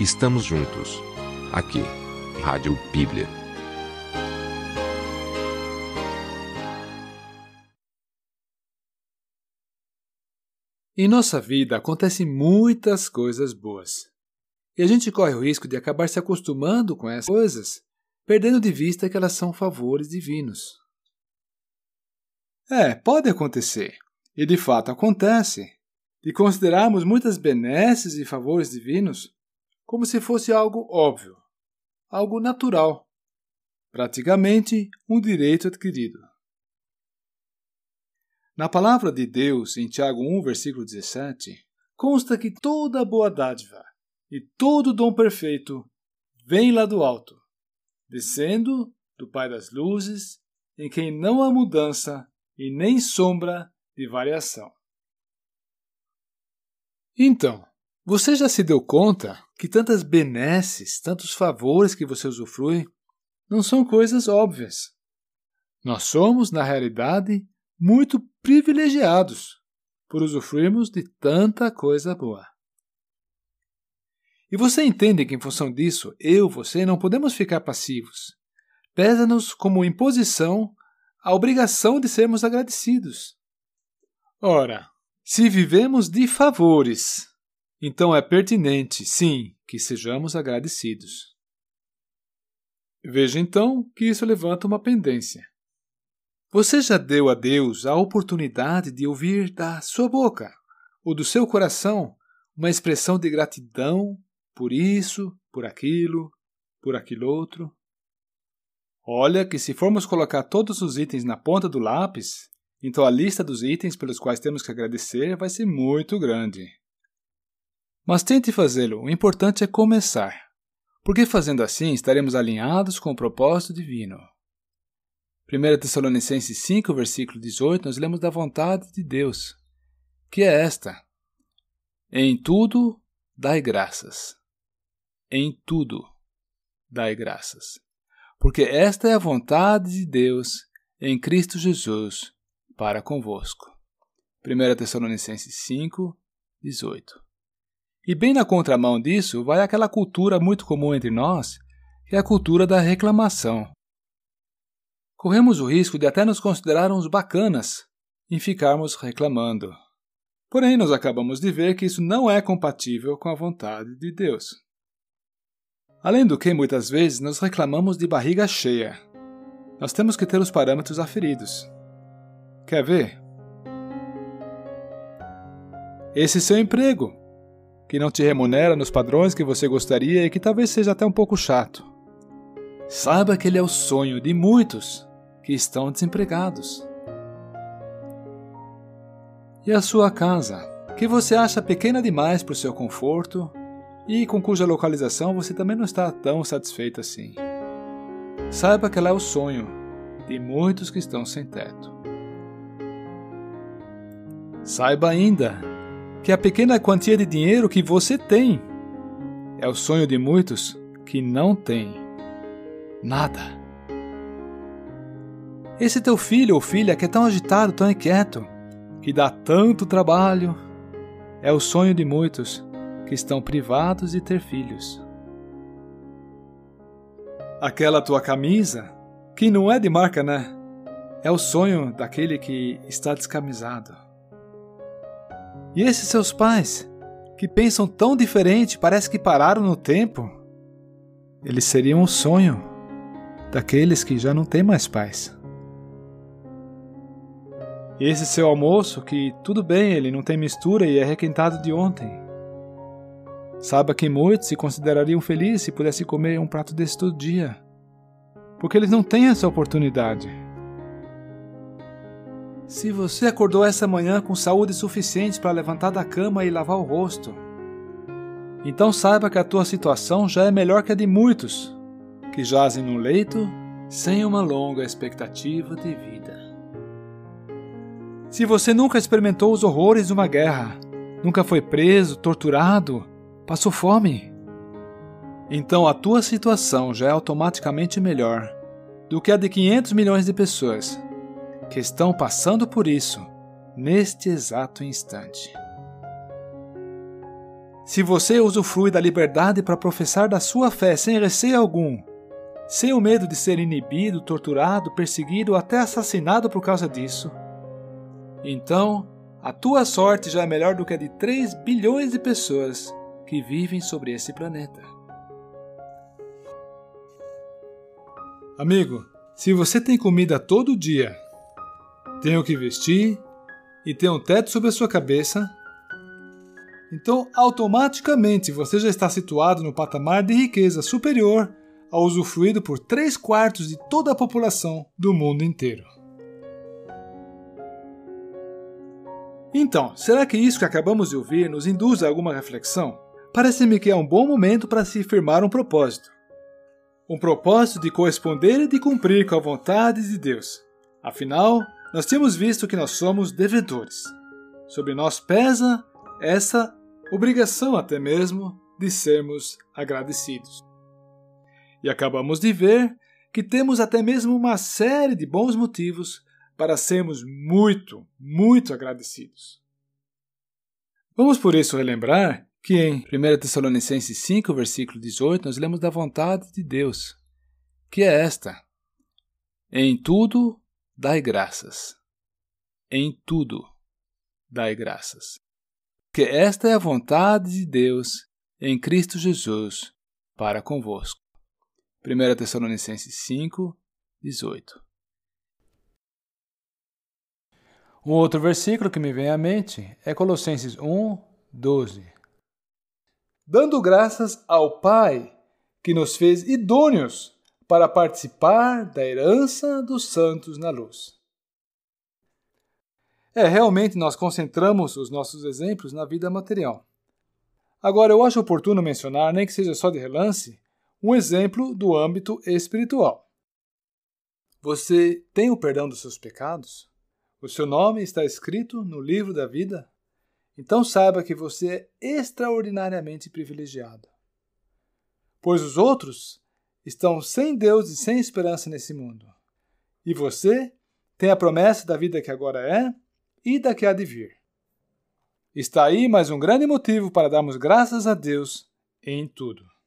Estamos juntos. Aqui, Rádio Bíblia. Em nossa vida acontecem muitas coisas boas. E a gente corre o risco de acabar se acostumando com essas coisas, perdendo de vista que elas são favores divinos. É, pode acontecer, e de fato acontece, de considerarmos muitas benesses e favores divinos como se fosse algo óbvio, algo natural, praticamente um direito adquirido. Na palavra de Deus, em Tiago 1, versículo 17, consta que toda boa dádiva e todo dom perfeito vem lá do alto, descendo do Pai das luzes, em quem não há mudança e nem sombra de variação. Então, você já se deu conta que tantas benesses, tantos favores que você usufrui, não são coisas óbvias. Nós somos, na realidade, muito privilegiados por usufruirmos de tanta coisa boa. E você entende que, em função disso, eu, você, não podemos ficar passivos. Pesa-nos como imposição a obrigação de sermos agradecidos. Ora, se vivemos de favores, então é pertinente, sim, que sejamos agradecidos. Veja então que isso levanta uma pendência. Você já deu a Deus a oportunidade de ouvir da sua boca ou do seu coração uma expressão de gratidão por isso, por aquilo, por aquilo outro? Olha que se formos colocar todos os itens na ponta do lápis, então a lista dos itens pelos quais temos que agradecer vai ser muito grande. Mas tente fazê-lo, o importante é começar, porque fazendo assim estaremos alinhados com o propósito divino. 1 Tessalonicenses 5, versículo 18, nós lemos da vontade de Deus, que é esta: Em tudo dai graças. Em tudo dai graças. Porque esta é a vontade de Deus em Cristo Jesus para convosco. 1 Tessalonicenses 5, 18. E bem na contramão disso vai aquela cultura muito comum entre nós, que é a cultura da reclamação corremos o risco de até nos considerar uns bacanas em ficarmos reclamando. Porém, nós acabamos de ver que isso não é compatível com a vontade de Deus. Além do que, muitas vezes, nós reclamamos de barriga cheia. Nós temos que ter os parâmetros aferidos. Quer ver? Esse seu emprego, que não te remunera nos padrões que você gostaria e que talvez seja até um pouco chato. Saiba que ele é o sonho de muitos que estão desempregados. E a sua casa, que você acha pequena demais para o seu conforto e com cuja localização você também não está tão satisfeito assim. Saiba que ela é o sonho de muitos que estão sem teto. Saiba ainda que a pequena quantia de dinheiro que você tem é o sonho de muitos que não têm nada. Esse teu filho ou filha que é tão agitado, tão inquieto, que dá tanto trabalho, é o sonho de muitos que estão privados de ter filhos. Aquela tua camisa, que não é de marca, né? É o sonho daquele que está descamisado. E esses seus pais, que pensam tão diferente, parece que pararam no tempo, eles seriam o sonho daqueles que já não têm mais pais. E esse seu almoço, que tudo bem, ele não tem mistura e é requentado de ontem. Saiba que muitos se considerariam felizes se pudessem comer um prato desse todo dia. Porque eles não têm essa oportunidade. Se você acordou essa manhã com saúde suficiente para levantar da cama e lavar o rosto, então saiba que a tua situação já é melhor que a de muitos que jazem no leito sem uma longa expectativa de vida. Se você nunca experimentou os horrores de uma guerra, nunca foi preso, torturado, passou fome, então a tua situação já é automaticamente melhor do que a de 500 milhões de pessoas que estão passando por isso neste exato instante. Se você usufrui da liberdade para professar da sua fé sem receio algum, sem o medo de ser inibido, torturado, perseguido ou até assassinado por causa disso, então a tua sorte já é melhor do que a de 3 bilhões de pessoas que vivem sobre esse planeta. Amigo, se você tem comida todo dia, tem o que vestir e tem um teto sobre a sua cabeça, então automaticamente você já está situado no patamar de riqueza superior ao usufruído por 3 quartos de toda a população do mundo inteiro. Então, será que isso que acabamos de ouvir nos induz a alguma reflexão? Parece-me que é um bom momento para se firmar um propósito. Um propósito de corresponder e de cumprir com a vontade de Deus. Afinal, nós temos visto que nós somos devedores. Sobre nós pesa essa obrigação até mesmo de sermos agradecidos. E acabamos de ver que temos até mesmo uma série de bons motivos para sermos muito, muito agradecidos. Vamos por isso relembrar que em 1 Tessalonicenses 5, versículo 18, nós lemos da vontade de Deus, que é esta: Em tudo dai graças. Em tudo dai graças. Que esta é a vontade de Deus em Cristo Jesus para convosco. 1 Tessalonicenses 5, 18. Um outro versículo que me vem à mente é Colossenses 1, 12 dando graças ao Pai que nos fez idôneos para participar da herança dos santos na luz. É, realmente nós concentramos os nossos exemplos na vida material. Agora, eu acho oportuno mencionar, nem que seja só de relance, um exemplo do âmbito espiritual. Você tem o perdão dos seus pecados? O seu nome está escrito no livro da vida? Então saiba que você é extraordinariamente privilegiado. Pois os outros estão sem Deus e sem esperança nesse mundo. E você tem a promessa da vida que agora é e da que há de vir. Está aí mais um grande motivo para darmos graças a Deus em tudo.